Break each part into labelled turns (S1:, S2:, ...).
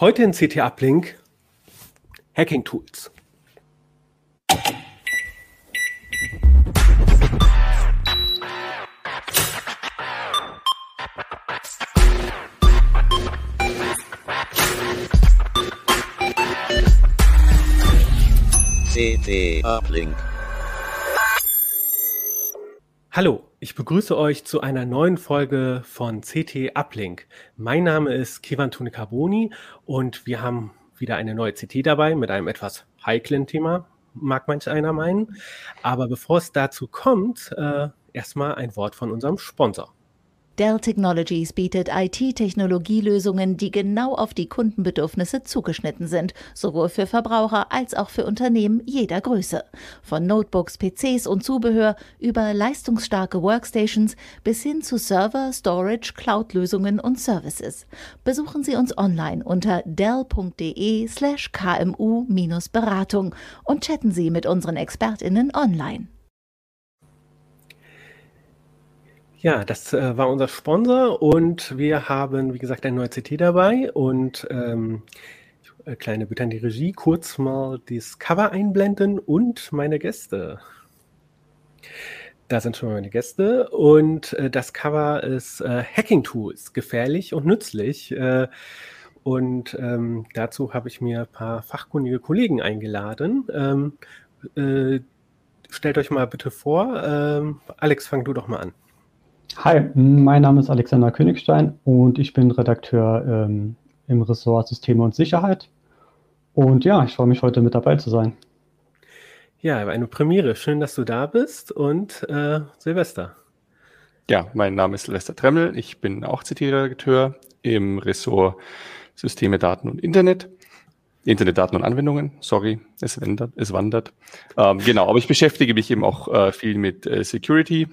S1: Heute in CT Uplink Hacking Tools.
S2: CT Uplink.
S1: Hallo, ich begrüße euch zu einer neuen Folge von CT Uplink. Mein Name ist Kevan Tune Carboni und wir haben wieder eine neue CT dabei mit einem etwas heiklen Thema, mag manch einer meinen. Aber bevor es dazu kommt, äh, erstmal ein Wort von unserem Sponsor.
S3: Dell Technologies bietet IT-Technologielösungen, die genau auf die Kundenbedürfnisse zugeschnitten sind, sowohl für Verbraucher als auch für Unternehmen jeder Größe. Von Notebooks, PCs und Zubehör über leistungsstarke Workstations bis hin zu Server, Storage, Cloud-Lösungen und Services. Besuchen Sie uns online unter dell.de slash kmu-beratung und chatten Sie mit unseren ExpertInnen online.
S1: Ja, das äh, war unser Sponsor und wir haben, wie gesagt, ein neues CT dabei und ähm, äh, kleine Bitte an die Regie, kurz mal das Cover einblenden und meine Gäste. Da sind schon mal meine Gäste und äh, das Cover ist äh, Hacking Tools, gefährlich und nützlich. Äh, und ähm, dazu habe ich mir ein paar fachkundige Kollegen eingeladen. Ähm, äh, stellt euch mal bitte vor. Ähm, Alex, fang du doch mal an.
S4: Hi, mein Name ist Alexander Königstein und ich bin Redakteur ähm, im Ressort Systeme und Sicherheit. Und ja, ich freue mich heute mit dabei zu sein.
S1: Ja, eine Premiere. Schön, dass du da bist und äh, Silvester.
S5: Ja, mein Name ist Silvester Tremmel. Ich bin auch CT-Redakteur im Ressort Systeme, Daten und Internet. Internetdaten und Anwendungen, sorry, es wandert. Es wandert. Ähm, genau, aber ich beschäftige mich eben auch äh, viel mit äh, Security,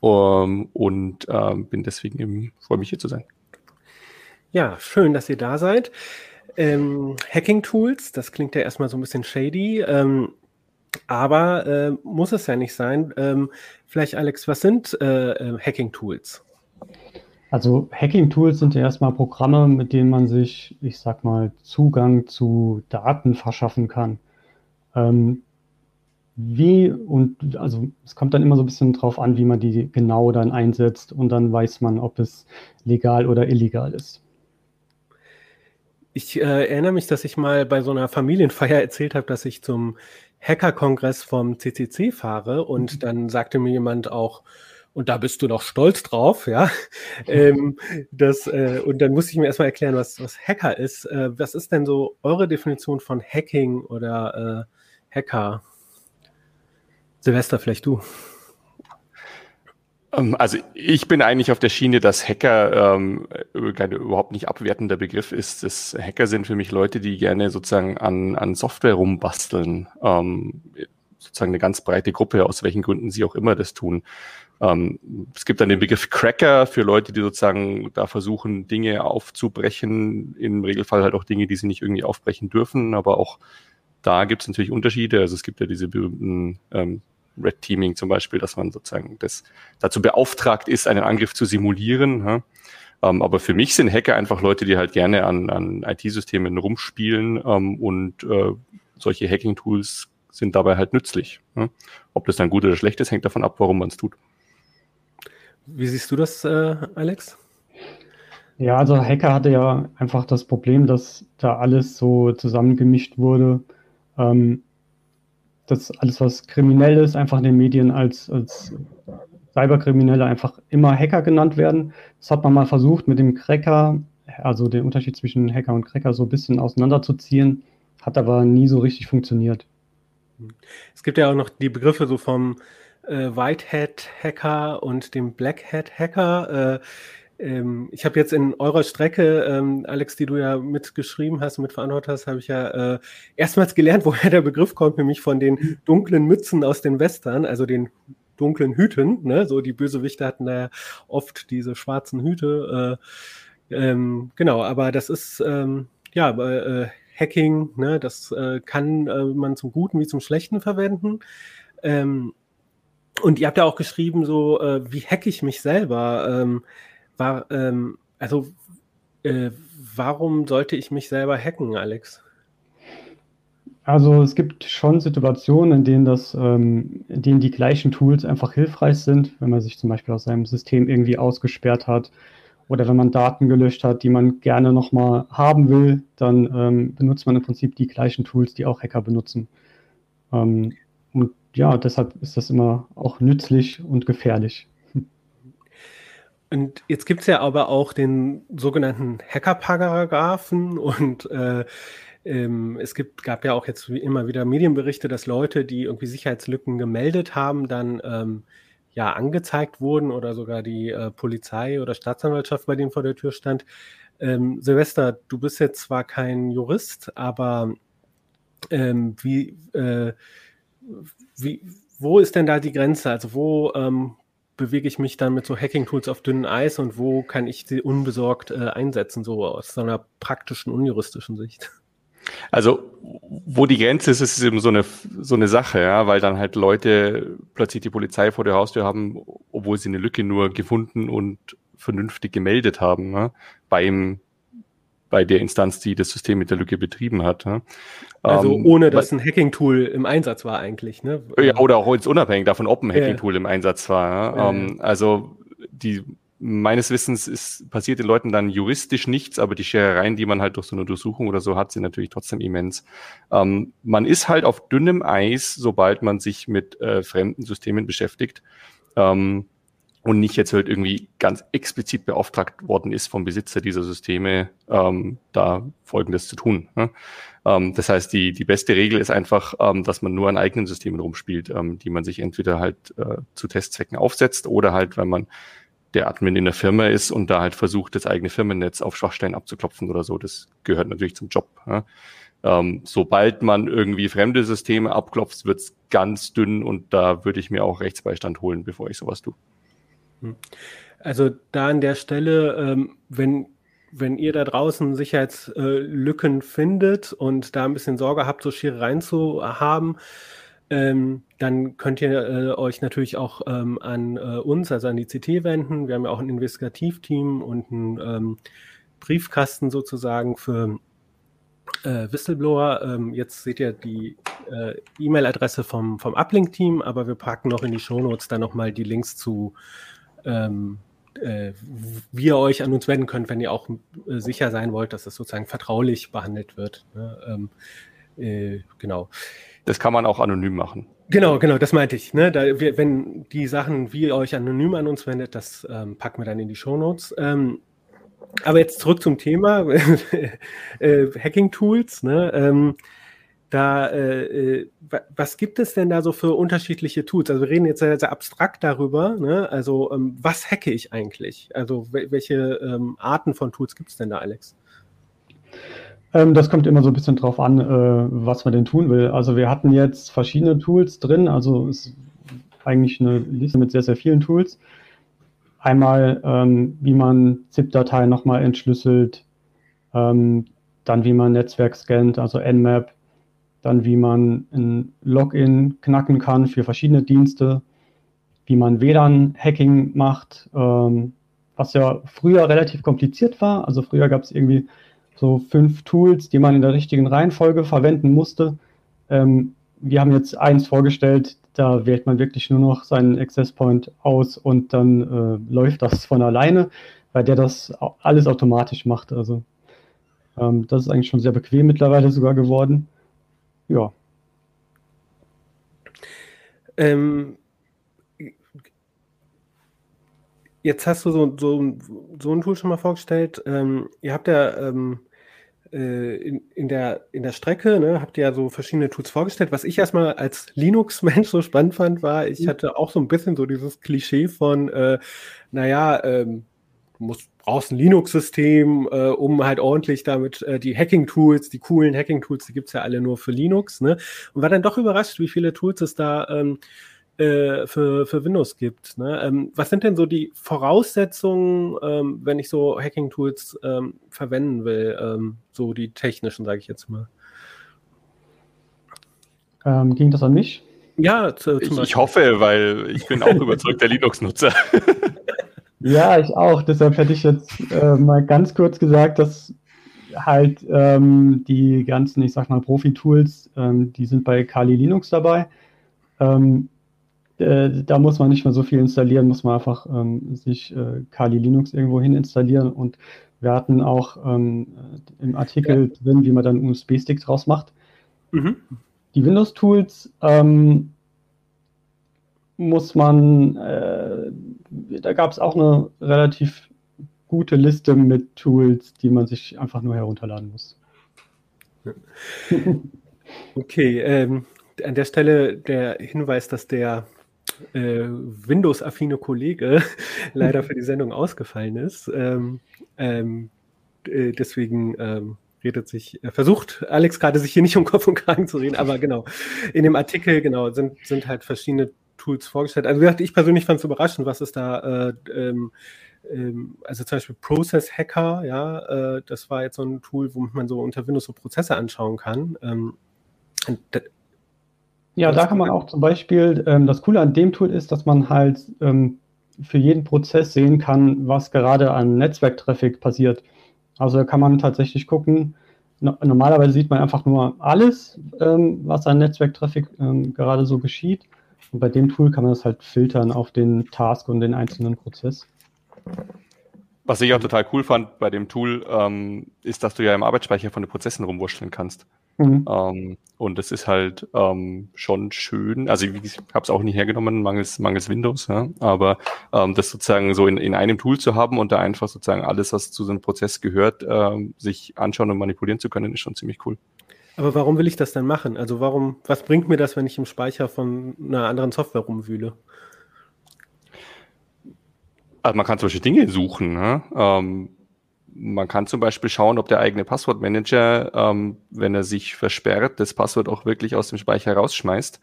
S5: um, und ähm, bin deswegen eben, freue mich hier zu sein.
S1: Ja, schön, dass ihr da seid. Ähm, Hacking-Tools, das klingt ja erstmal so ein bisschen shady, ähm, aber äh, muss es ja nicht sein. Ähm, vielleicht, Alex, was sind äh, äh, Hacking-Tools?
S4: Also Hacking-Tools sind ja erstmal Programme, mit denen man sich, ich sag mal, Zugang zu Daten verschaffen kann. Ähm, wie und also es kommt dann immer so ein bisschen drauf an, wie man die genau dann einsetzt und dann weiß man, ob es legal oder illegal ist.
S1: Ich äh, erinnere mich, dass ich mal bei so einer Familienfeier erzählt habe, dass ich zum Hacker-Kongress vom CCC fahre und mhm. dann sagte mir jemand auch, und da bist du noch stolz drauf, ja. ähm, das, äh, und dann musste ich mir erstmal erklären, was, was Hacker ist. Äh, was ist denn so eure Definition von Hacking oder äh, Hacker? Silvester, vielleicht du.
S5: Ähm, also ich bin eigentlich auf der Schiene, dass Hacker ähm, überhaupt nicht abwertender Begriff ist. Das Hacker sind für mich Leute, die gerne sozusagen an, an Software rumbasteln. Ähm, sozusagen eine ganz breite Gruppe, aus welchen Gründen sie auch immer das tun. Ähm, es gibt dann den Begriff Cracker für Leute, die sozusagen da versuchen, Dinge aufzubrechen. Im Regelfall halt auch Dinge, die sie nicht irgendwie aufbrechen dürfen, aber auch da gibt es natürlich Unterschiede. Also es gibt ja diese berühmten ähm, Red Teaming zum Beispiel, dass man sozusagen das dazu beauftragt ist, einen Angriff zu simulieren. Ja. Ähm, aber für mich sind Hacker einfach Leute, die halt gerne an, an IT-Systemen rumspielen ähm, und äh, solche Hacking-Tools sind dabei halt nützlich. Ja. Ob das dann gut oder schlecht ist, hängt davon ab, warum man es tut.
S1: Wie siehst du das, äh, Alex?
S4: Ja, also Hacker hatte ja einfach das Problem, dass da alles so zusammengemischt wurde. Ähm, dass alles, was kriminell ist, einfach in den Medien als, als Cyberkriminelle einfach immer Hacker genannt werden. Das hat man mal versucht mit dem Cracker, also den Unterschied zwischen Hacker und Cracker so ein bisschen auseinanderzuziehen, hat aber nie so richtig funktioniert.
S1: Es gibt ja auch noch die Begriffe so vom äh, Whitehead Hacker und dem Blackhead Hacker. Äh, ähm, ich habe jetzt in eurer Strecke, ähm, Alex, die du ja mitgeschrieben hast, mitverantwortet hast, habe ich ja äh, erstmals gelernt, woher der Begriff kommt, nämlich von den dunklen Mützen aus den Western, also den dunklen Hüten. Ne? So die Bösewichte hatten da ja oft diese schwarzen Hüte. Äh, ähm, genau, aber das ist ähm, ja äh, Hacking, ne? das äh, kann äh, man zum Guten wie zum Schlechten verwenden. Ähm, und ihr habt ja auch geschrieben, so äh, wie hack ich mich selber? War, ähm, also äh, warum sollte ich mich selber hacken, Alex?
S4: Also es gibt schon Situationen, in denen das, ähm, in denen die gleichen Tools einfach hilfreich sind, wenn man sich zum Beispiel aus seinem System irgendwie ausgesperrt hat oder wenn man Daten gelöscht hat, die man gerne nochmal haben will, dann ähm, benutzt man im Prinzip die gleichen Tools, die auch Hacker benutzen. Ähm, und ja, deshalb ist das immer auch nützlich und gefährlich.
S1: Und jetzt gibt es ja aber auch den sogenannten Hacker-Paragraphen und äh, ähm, es gibt, gab ja auch jetzt immer wieder Medienberichte, dass Leute, die irgendwie Sicherheitslücken gemeldet haben, dann ähm, ja angezeigt wurden oder sogar die äh, Polizei oder Staatsanwaltschaft bei denen vor der Tür stand. Ähm, Silvester, du bist jetzt zwar kein Jurist, aber ähm, wie, äh, wie, wo ist denn da die Grenze? Also wo ähm, bewege ich mich dann mit so Hacking-Tools auf dünnem Eis und wo kann ich sie unbesorgt äh, einsetzen, so aus so einer praktischen, unjuristischen Sicht?
S5: Also, wo die Grenze ist, ist eben so eine, so eine Sache, ja, weil dann halt Leute plötzlich die Polizei vor der Haustür haben, obwohl sie eine Lücke nur gefunden und vernünftig gemeldet haben, ne, beim, bei der Instanz, die das System mit der Lücke betrieben hat. Ne.
S1: Also ähm, ohne, dass ein Hacking-Tool im Einsatz war eigentlich, ne?
S5: Ja, oder auch jetzt unabhängig davon, ob ein Hacking-Tool ja. im Einsatz war. Ja? Ähm, also die meines Wissens ist, passiert den Leuten dann juristisch nichts, aber die Scherereien, die man halt durch so eine Untersuchung oder so hat, sind natürlich trotzdem immens. Ähm, man ist halt auf dünnem Eis, sobald man sich mit äh, fremden Systemen beschäftigt. Ähm, und nicht jetzt halt irgendwie ganz explizit beauftragt worden ist vom Besitzer dieser Systeme, ähm, da Folgendes zu tun. Ne? Ähm, das heißt, die, die beste Regel ist einfach, ähm, dass man nur an eigenen Systemen rumspielt, ähm, die man sich entweder halt äh, zu Testzwecken aufsetzt oder halt, wenn man der Admin in der Firma ist und da halt versucht, das eigene Firmennetz auf Schwachstellen abzuklopfen oder so. Das gehört natürlich zum Job. Ja. Ähm, sobald man irgendwie fremde Systeme abklopft, wird's ganz dünn und da würde ich mir auch Rechtsbeistand holen, bevor ich sowas tue.
S1: Hm. Also da an der Stelle, ähm, wenn, wenn ihr da draußen Sicherheitslücken findet und da ein bisschen Sorge habt, so schier reinzuhaben, ähm, dann könnt ihr äh, euch natürlich auch ähm, an äh, uns, also an die CT wenden. Wir haben ja auch ein Investigativteam und einen ähm, Briefkasten sozusagen für äh, Whistleblower. Ähm, jetzt seht ihr die äh, E-Mail-Adresse vom, vom Uplink-Team, aber wir packen noch in die Shownotes dann nochmal die Links zu, ähm, äh, wie ihr euch an uns wenden könnt, wenn ihr auch äh, sicher sein wollt, dass es sozusagen vertraulich behandelt wird. Ne? Ähm, genau.
S5: Das kann man auch anonym machen.
S1: Genau, genau, das meinte ich. Ne? Da, wir, wenn die Sachen, wie ihr euch anonym an uns wendet, das ähm, packen wir dann in die Shownotes. Ähm, aber jetzt zurück zum Thema äh, Hacking-Tools. Ne? Ähm, da, äh, äh was gibt es denn da so für unterschiedliche Tools? Also wir reden jetzt sehr, sehr abstrakt darüber. Ne? Also ähm, was hacke ich eigentlich? Also welche ähm, Arten von Tools gibt es denn da, Alex?
S4: Ähm, das kommt immer so ein bisschen drauf an, äh, was man denn tun will. Also wir hatten jetzt verschiedene Tools drin, also es ist eigentlich eine Liste mit sehr, sehr vielen Tools. Einmal, ähm, wie man ZIP-Dateien nochmal entschlüsselt, ähm, dann wie man Netzwerk scannt, also Nmap, dann wie man ein Login knacken kann für verschiedene Dienste, wie man WLAN-Hacking macht, ähm, was ja früher relativ kompliziert war. Also früher gab es irgendwie so fünf Tools, die man in der richtigen Reihenfolge verwenden musste. Ähm, wir haben jetzt eins vorgestellt, da wählt man wirklich nur noch seinen Access Point aus und dann äh, läuft das von alleine, weil der das alles automatisch macht. Also ähm, das ist eigentlich schon sehr bequem mittlerweile sogar geworden. Ja.
S1: Ähm, jetzt hast du so, so, so ein Tool schon mal vorgestellt. Ähm, ihr habt ja ähm, äh, in, in, der, in der Strecke, ne, habt ihr ja so verschiedene Tools vorgestellt. Was ich erstmal als Linux-Mensch so spannend fand, war, ich mhm. hatte auch so ein bisschen so dieses Klischee von, äh, naja, ähm, du musst, brauchst ein Linux-System, äh, um halt ordentlich damit äh, die Hacking-Tools, die coolen Hacking-Tools, die gibt es ja alle nur für Linux, ne? Und war dann doch überrascht, wie viele Tools es da ähm, äh, für, für Windows gibt. Ne? Ähm, was sind denn so die Voraussetzungen, ähm, wenn ich so Hacking-Tools ähm, verwenden will? Ähm, so die technischen, sage ich jetzt mal.
S4: Ähm, ging das an mich?
S5: Ja, zu,
S1: ich,
S5: ich, hoffe, weil ich bin auch überzeugter Linux-Nutzer.
S4: Ja, ich auch. Deshalb hätte ich jetzt äh, mal ganz kurz gesagt, dass halt ähm, die ganzen, ich sag mal, Profi-Tools, ähm, die sind bei Kali Linux dabei. Ähm, äh, da muss man nicht mehr so viel installieren, muss man einfach ähm, sich äh, Kali Linux irgendwo hin installieren. Und wir hatten auch ähm, im Artikel ja. drin, wie man dann USB-Stick draus macht. Mhm. Die Windows-Tools ähm, muss man, äh, da gab es auch eine relativ gute Liste mit Tools, die man sich einfach nur herunterladen muss.
S1: Okay, ähm, an der Stelle der Hinweis, dass der äh, Windows-affine Kollege leider für die Sendung ausgefallen ist. Ähm, ähm, äh, deswegen ähm, redet sich, äh, versucht Alex gerade sich hier nicht um Kopf und Kragen zu reden, aber genau, in dem Artikel, genau, sind, sind halt verschiedene Tools vorgestellt. Also wie gesagt, ich persönlich fand es überraschend, was es da, äh, ähm, ähm, also zum Beispiel Process Hacker, ja, äh, das war jetzt so ein Tool, womit man so unter Windows so Prozesse anschauen kann. Ähm,
S4: ja, da kann man auch zum Beispiel, ähm, das Coole an dem Tool ist, dass man halt ähm, für jeden Prozess sehen kann, was gerade an Netzwerktraffic passiert. Also kann man tatsächlich gucken, no normalerweise sieht man einfach nur alles, ähm, was an Netzwerktraffic ähm, gerade so geschieht. Und bei dem Tool kann man das halt filtern auf den Task und den einzelnen Prozess.
S5: Was ich auch total cool fand bei dem Tool, ähm, ist, dass du ja im Arbeitsspeicher von den Prozessen rumwurschteln kannst. Mhm. Ähm, und das ist halt ähm, schon schön. Also ich, ich habe es auch nicht hergenommen, mangels, mangels Windows, ja? aber ähm, das sozusagen so in, in einem Tool zu haben und da einfach sozusagen alles, was zu so einem Prozess gehört, ähm, sich anschauen und manipulieren zu können, ist schon ziemlich cool.
S1: Aber warum will ich das dann machen? Also warum, was bringt mir das, wenn ich im Speicher von einer anderen Software rumwühle?
S5: Also man kann zum Beispiel Dinge suchen. Ne? Ähm, man kann zum Beispiel schauen, ob der eigene Passwortmanager, ähm, wenn er sich versperrt, das Passwort auch wirklich aus dem Speicher rausschmeißt.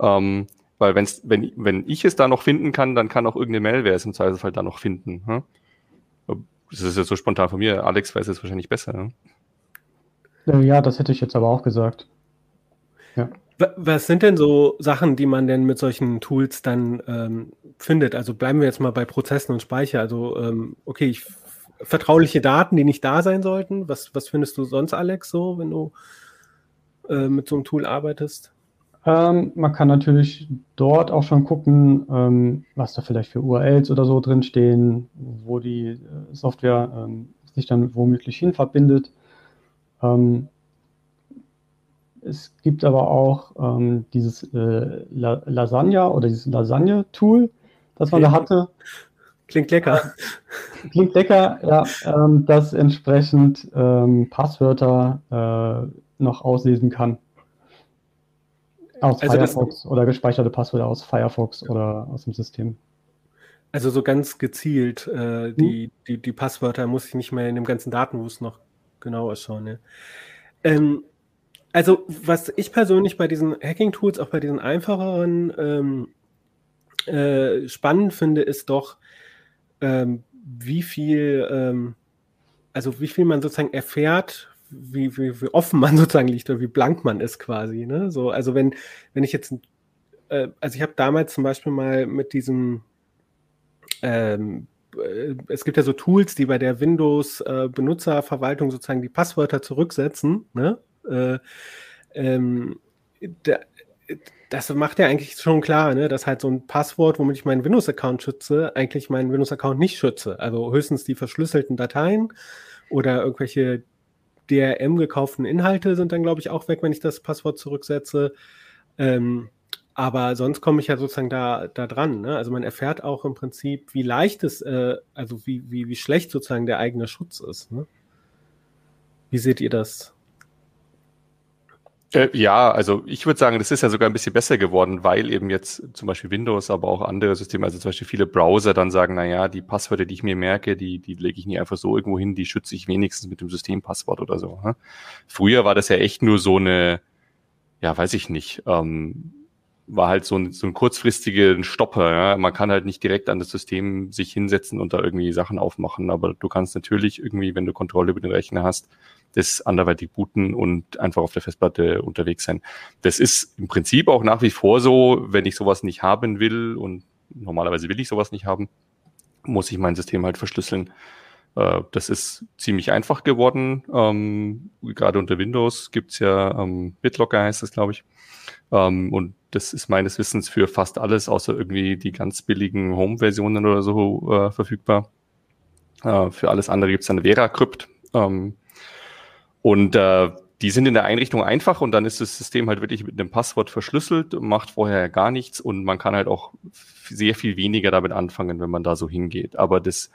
S5: Ähm, weil wenn's, wenn, wenn ich es da noch finden kann, dann kann auch irgendeine Malware es im Zweifelsfall da noch finden. Hm? Das ist jetzt so spontan von mir. Alex weiß es wahrscheinlich besser. Ne?
S4: Ja, das hätte ich jetzt aber auch gesagt.
S1: Ja. Was sind denn so Sachen, die man denn mit solchen Tools dann ähm, findet? Also bleiben wir jetzt mal bei Prozessen und Speicher. Also, ähm, okay, ich vertrauliche Daten, die nicht da sein sollten. Was, was findest du sonst, Alex, so, wenn du äh, mit so einem Tool arbeitest?
S4: Ähm, man kann natürlich dort auch schon gucken, ähm, was da vielleicht für URLs oder so drinstehen, wo die äh, Software ähm, sich dann womöglich hin verbindet. Ähm, es gibt aber auch ähm, dieses äh, La Lasagna oder dieses Lasagne-Tool, das man okay. da hatte.
S1: Klingt lecker.
S4: Klingt lecker, ja. Ähm, das entsprechend ähm, Passwörter äh, noch auslesen kann. Aus also Firefox oder gespeicherte Passwörter aus Firefox oder aus dem System.
S1: Also so ganz gezielt, äh, die, hm. die, die Passwörter muss ich nicht mehr in dem ganzen Datenwust noch genauer schauen. Ja. Ähm, also was ich persönlich bei diesen Hacking-Tools, auch bei diesen einfacheren, ähm, äh, spannend finde, ist doch, ähm, wie viel, ähm, also wie viel man sozusagen erfährt, wie, wie, wie, offen man sozusagen liegt oder wie blank man ist quasi. Ne? So, also wenn, wenn ich jetzt, äh, also ich habe damals zum Beispiel mal mit diesem, ähm, äh, es gibt ja so Tools, die bei der Windows-Benutzerverwaltung äh, sozusagen die Passwörter zurücksetzen. Ne? Äh, ähm, da, das macht ja eigentlich schon klar, ne, dass halt so ein Passwort, womit ich meinen Windows-Account schütze, eigentlich meinen Windows-Account nicht schütze. Also höchstens die verschlüsselten Dateien oder irgendwelche DRM gekauften Inhalte sind dann, glaube ich, auch weg, wenn ich das Passwort zurücksetze. Ähm, aber sonst komme ich ja sozusagen da, da dran. Ne? Also man erfährt auch im Prinzip, wie leicht es, äh, also wie, wie, wie schlecht sozusagen der eigene Schutz ist. Ne? Wie seht ihr das?
S5: Äh, ja, also ich würde sagen, das ist ja sogar ein bisschen besser geworden, weil eben jetzt zum Beispiel Windows, aber auch andere Systeme, also zum Beispiel viele Browser dann sagen, na ja, die Passwörter, die ich mir merke, die, die lege ich nie einfach so irgendwo hin, die schütze ich wenigstens mit dem Systempasswort oder so. Hm? Früher war das ja echt nur so eine, ja, weiß ich nicht, ähm, war halt so ein, so ein kurzfristiger Stopper. Ja? Man kann halt nicht direkt an das System sich hinsetzen und da irgendwie Sachen aufmachen, aber du kannst natürlich irgendwie, wenn du Kontrolle über den Rechner hast, das anderweitig booten und einfach auf der Festplatte unterwegs sein. Das ist im Prinzip auch nach wie vor so, wenn ich sowas nicht haben will und normalerweise will ich sowas nicht haben, muss ich mein System halt verschlüsseln. Äh, das ist ziemlich einfach geworden. Ähm, gerade unter Windows gibt's ja ähm, BitLocker heißt das, glaube ich. Ähm, und das ist meines Wissens für fast alles, außer irgendwie die ganz billigen Home-Versionen oder so äh, verfügbar. Äh, für alles andere gibt's dann VeraCrypt. Ähm, und äh, die sind in der Einrichtung einfach und dann ist das System halt wirklich mit einem Passwort verschlüsselt, macht vorher gar nichts und man kann halt auch sehr viel weniger damit anfangen, wenn man da so hingeht. Aber das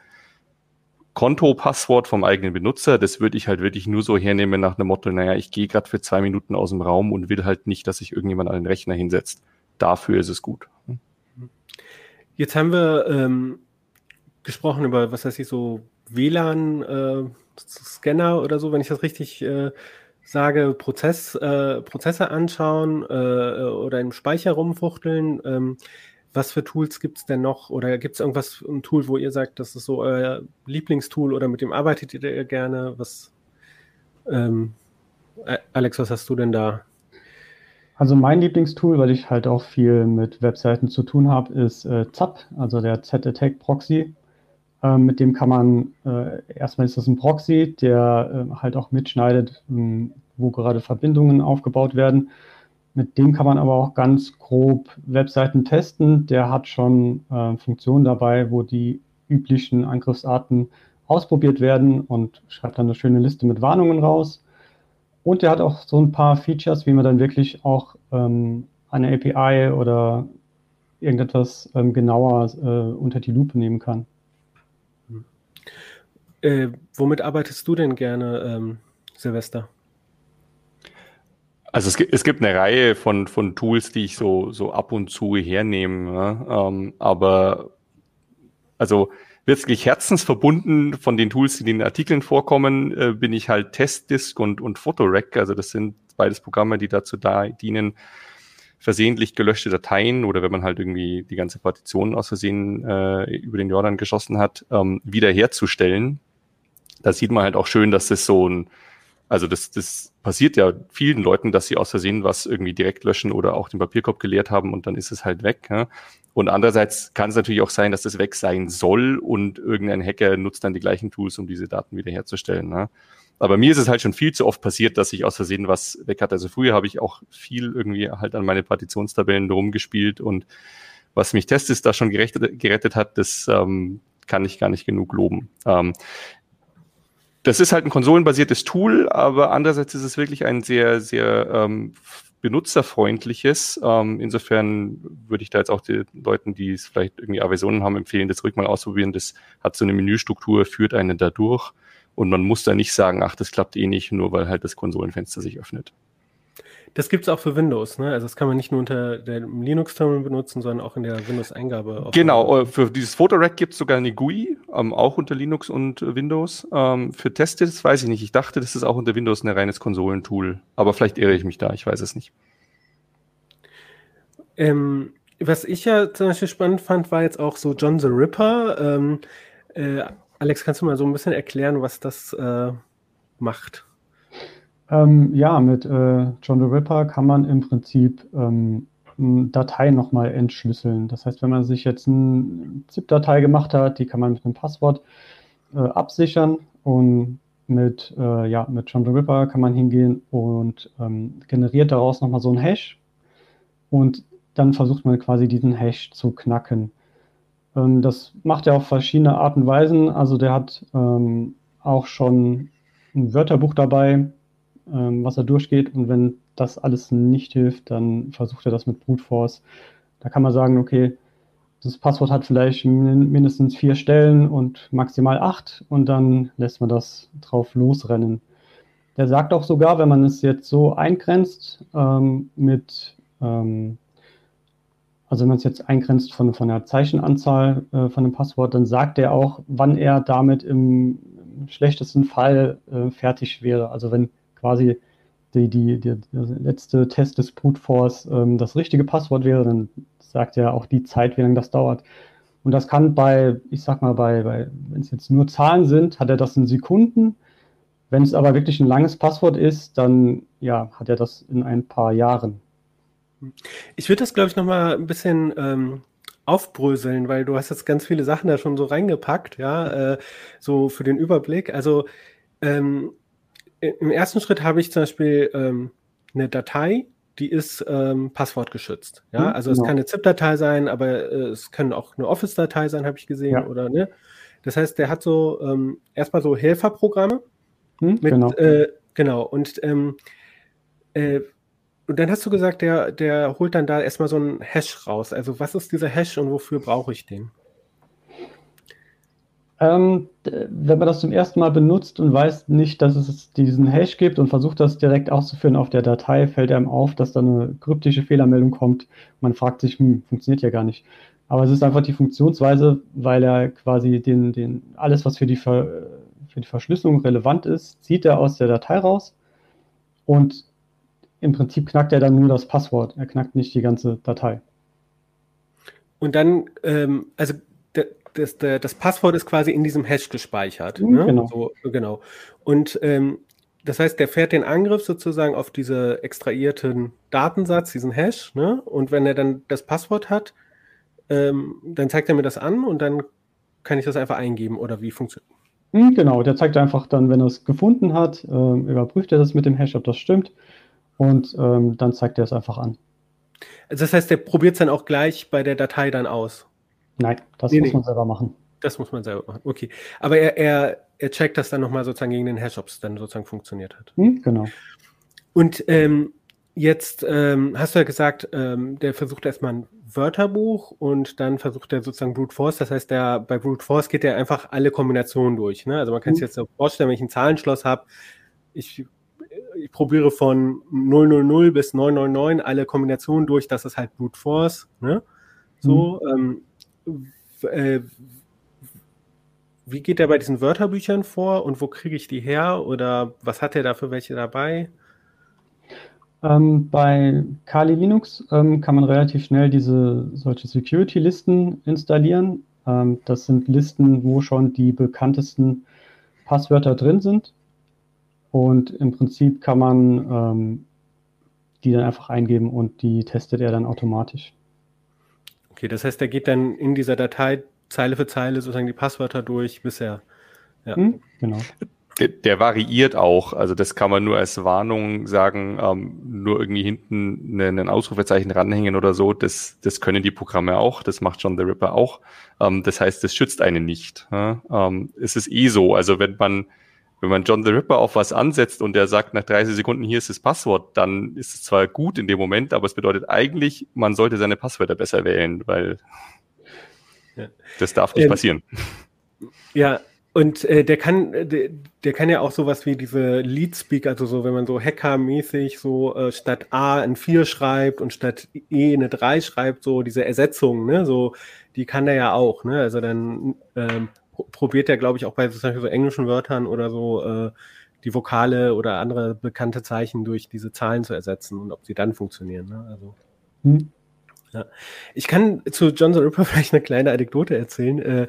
S5: Konto-Passwort vom eigenen Benutzer, das würde ich halt wirklich nur so hernehmen nach dem Motto, naja, ich gehe gerade für zwei Minuten aus dem Raum und will halt nicht, dass sich irgendjemand an den Rechner hinsetzt. Dafür ist es gut.
S1: Jetzt haben wir ähm, gesprochen über, was heißt ich, so WLAN-Scanner äh, oder so, wenn ich das richtig äh, sage, Prozess, äh, Prozesse anschauen äh, oder im Speicher rumfuchteln. Ähm, was für Tools gibt es denn noch? Oder gibt es irgendwas, ein Tool, wo ihr sagt, das ist so euer Lieblingstool oder mit dem arbeitet ihr gerne? Was, ähm, Alex, was hast du denn da?
S4: Also mein Lieblingstool, weil ich halt auch viel mit Webseiten zu tun habe, ist äh, ZAP, also der Z-Attack Proxy. Ähm, mit dem kann man, äh, erstmal ist das ein Proxy, der äh, halt auch mitschneidet, ähm, wo gerade Verbindungen aufgebaut werden. Mit dem kann man aber auch ganz grob Webseiten testen. Der hat schon äh, Funktionen dabei, wo die üblichen Angriffsarten ausprobiert werden und schreibt dann eine schöne Liste mit Warnungen raus. Und der hat auch so ein paar Features, wie man dann wirklich auch ähm, eine API oder irgendetwas ähm, genauer äh, unter die Lupe nehmen kann.
S1: Äh, womit arbeitest du denn gerne, ähm, Silvester?
S5: Also es gibt, es gibt eine Reihe von, von Tools, die ich so, so ab und zu hernehme. Ja? Ähm, aber also wirklich herzensverbunden von den Tools, die in den Artikeln vorkommen, äh, bin ich halt Testdisk und, und Photorec. Also das sind beides Programme, die dazu da dienen, versehentlich gelöschte Dateien oder wenn man halt irgendwie die ganze Partition aus Versehen äh, über den Jordan geschossen hat, ähm, wiederherzustellen. Da sieht man halt auch schön, dass das so ein also das, das passiert ja vielen Leuten, dass sie aus Versehen was irgendwie direkt löschen oder auch den Papierkorb geleert haben und dann ist es halt weg. Ja? Und andererseits kann es natürlich auch sein, dass das weg sein soll und irgendein Hacker nutzt dann die gleichen Tools, um diese Daten wiederherzustellen. Ja? Aber mir ist es halt schon viel zu oft passiert, dass ich aus Versehen was weg hatte. Also früher habe ich auch viel irgendwie halt an meine Partitionstabellen rumgespielt und was mich Testis da schon gerettet, gerettet hat, das ähm, kann ich gar nicht genug loben. Ähm, das ist halt ein konsolenbasiertes Tool, aber andererseits ist es wirklich ein sehr, sehr ähm, benutzerfreundliches. Ähm, insofern würde ich da jetzt auch den Leuten, die es vielleicht irgendwie Aversionen haben, empfehlen, das ruhig mal ausprobieren. Das hat so eine Menüstruktur, führt einen da durch und man muss da nicht sagen, ach, das klappt eh nicht, nur weil halt das Konsolenfenster sich öffnet.
S1: Das gibt es auch für Windows, ne? Also das kann man nicht nur unter dem Linux-Terminal benutzen, sondern auch in der Windows-Eingabe.
S5: Genau, äh, für dieses Photorack gibt es sogar eine GUI, ähm, auch unter Linux und Windows. Ähm, für Teste, das weiß ich nicht. Ich dachte, das ist auch unter Windows ein reines Konsolentool. Aber vielleicht irre ich mich da, ich weiß es nicht.
S1: Ähm, was ich ja zum Beispiel spannend fand, war jetzt auch so John the Ripper. Ähm, äh, Alex, kannst du mal so ein bisschen erklären, was das äh, macht?
S4: Ähm, ja, mit äh, John the Ripper kann man im Prinzip ähm, Dateien nochmal entschlüsseln. Das heißt, wenn man sich jetzt eine ZIP-Datei gemacht hat, die kann man mit einem Passwort äh, absichern und mit, äh, ja, mit John the Ripper kann man hingehen und ähm, generiert daraus nochmal so einen Hash und dann versucht man quasi diesen Hash zu knacken. Ähm, das macht er auf verschiedene Arten und Weisen. Also der hat ähm, auch schon ein Wörterbuch dabei, ähm, was er durchgeht. Und wenn das alles nicht hilft, dann versucht er das mit Brute Force. Da kann man sagen, okay, das Passwort hat vielleicht mindestens vier Stellen und maximal acht und dann lässt man das drauf losrennen. Der sagt auch sogar, wenn man es jetzt so eingrenzt ähm, mit, ähm, also wenn man es jetzt eingrenzt von, von der Zeichenanzahl äh, von dem Passwort, dann sagt er auch, wann er damit im schlechtesten Fall äh, fertig wäre. Also wenn quasi die, die, die, der letzte Test des Brute Force ähm, das richtige Passwort wäre, dann sagt er auch die Zeit, wie lange das dauert. Und das kann bei, ich sag mal, bei, bei wenn es jetzt nur Zahlen sind, hat er das in Sekunden. Wenn es aber wirklich ein langes Passwort ist, dann ja, hat er das in ein paar Jahren.
S1: Ich würde das, glaube ich, nochmal ein bisschen ähm, aufbröseln, weil du hast jetzt ganz viele Sachen da schon so reingepackt, ja, äh, so für den Überblick. Also ähm, im ersten Schritt habe ich zum Beispiel ähm, eine Datei, die ist ähm, passwortgeschützt. Ja, hm, also es genau. kann eine ZIP-Datei sein, aber äh, es können auch eine Office-Datei sein, habe ich gesehen, ja. oder ne? Das heißt, der hat so ähm, erstmal so Helferprogramme. Hm, mit, genau. Äh, genau. Und ähm, äh, und dann hast du gesagt, der, der holt dann da erstmal so einen Hash raus. Also was ist dieser Hash und wofür brauche ich den?
S4: Ähm, wenn man das zum ersten Mal benutzt und weiß nicht, dass es diesen Hash gibt und versucht das direkt auszuführen auf der Datei, fällt einem auf, dass da eine kryptische Fehlermeldung kommt. Man fragt sich, hm, funktioniert ja gar nicht. Aber es ist einfach die Funktionsweise, weil er quasi den, den, alles, was für die, Ver, für die Verschlüsselung relevant ist, zieht er aus der Datei raus und im Prinzip knackt er dann nur das Passwort. Er knackt nicht die ganze Datei.
S1: Und dann, ähm, also das, das, Passwort ist quasi in diesem Hash gespeichert. Mhm, ne? Genau. So, genau. Und ähm, das heißt, der fährt den Angriff sozusagen auf diese extrahierten Datensatz, diesen Hash. Ne? Und wenn er dann das Passwort hat, ähm, dann zeigt er mir das an und dann kann ich das einfach eingeben oder wie funktioniert.
S4: Mhm, genau, der zeigt einfach dann, wenn er es gefunden hat, äh, überprüft er das mit dem Hash, ob das stimmt und ähm, dann zeigt er es einfach an.
S1: Also das heißt, der probiert es dann auch gleich bei der Datei dann aus?
S4: Nein, das nee, muss man selber machen.
S1: Das muss man selber machen, okay. Aber er, er, er checkt das dann nochmal sozusagen gegen den Hash, ob es dann sozusagen funktioniert hat.
S4: Hm, genau.
S1: Und ähm, jetzt ähm, hast du ja gesagt, ähm, der versucht erstmal ein Wörterbuch und dann versucht er sozusagen Brute Force. Das heißt, der, bei Brute Force geht er einfach alle Kombinationen durch. Ne? Also man kann sich hm. jetzt so vorstellen, wenn ich ein Zahlenschloss habe, ich ich probiere von 000 bis 999 alle Kombinationen durch, das ist halt Brute Force. Ne? So, mhm. ähm, äh, wie geht er bei diesen Wörterbüchern vor und wo kriege ich die her oder was hat er da für welche dabei?
S4: Ähm, bei Kali Linux ähm, kann man relativ schnell diese solche Security-Listen installieren. Ähm, das sind Listen, wo schon die bekanntesten Passwörter drin sind. Und im Prinzip kann man ähm, die dann einfach eingeben und die testet er dann automatisch.
S1: Okay, das heißt, er geht dann in dieser Datei Zeile für Zeile sozusagen die Passwörter durch bisher.
S5: Ja. Hm, genau. Der, der, variiert auch, also das kann man nur als Warnung sagen, ähm, nur irgendwie hinten ein Ausrufezeichen ranhängen oder so, das, das können die Programme auch, das macht John the Ripper auch. Ähm, das heißt, das schützt einen nicht. Ja? Ähm, es ist eh so, also wenn man wenn man John the Ripper auf was ansetzt und der sagt nach 30 Sekunden, hier ist das Passwort, dann ist es zwar gut in dem Moment, aber es bedeutet eigentlich, man sollte seine Passwörter besser wählen, weil ja. das darf nicht ähm, passieren.
S1: Ja, und äh, der kann, der, der, kann ja auch sowas wie diese Lead Speak, also so, wenn man so Hacker-mäßig so äh, statt A ein 4 schreibt und statt E eine 3 schreibt, so diese Ersetzung, ne, so, die kann der ja auch, ne, also dann ähm, probiert er, glaube ich, auch bei so englischen Wörtern oder so äh, die Vokale oder andere bekannte Zeichen durch diese Zahlen zu ersetzen und ob sie dann funktionieren. Ne? Also, hm. ja. Ich kann zu John the Ripper vielleicht eine kleine Anekdote erzählen. Äh,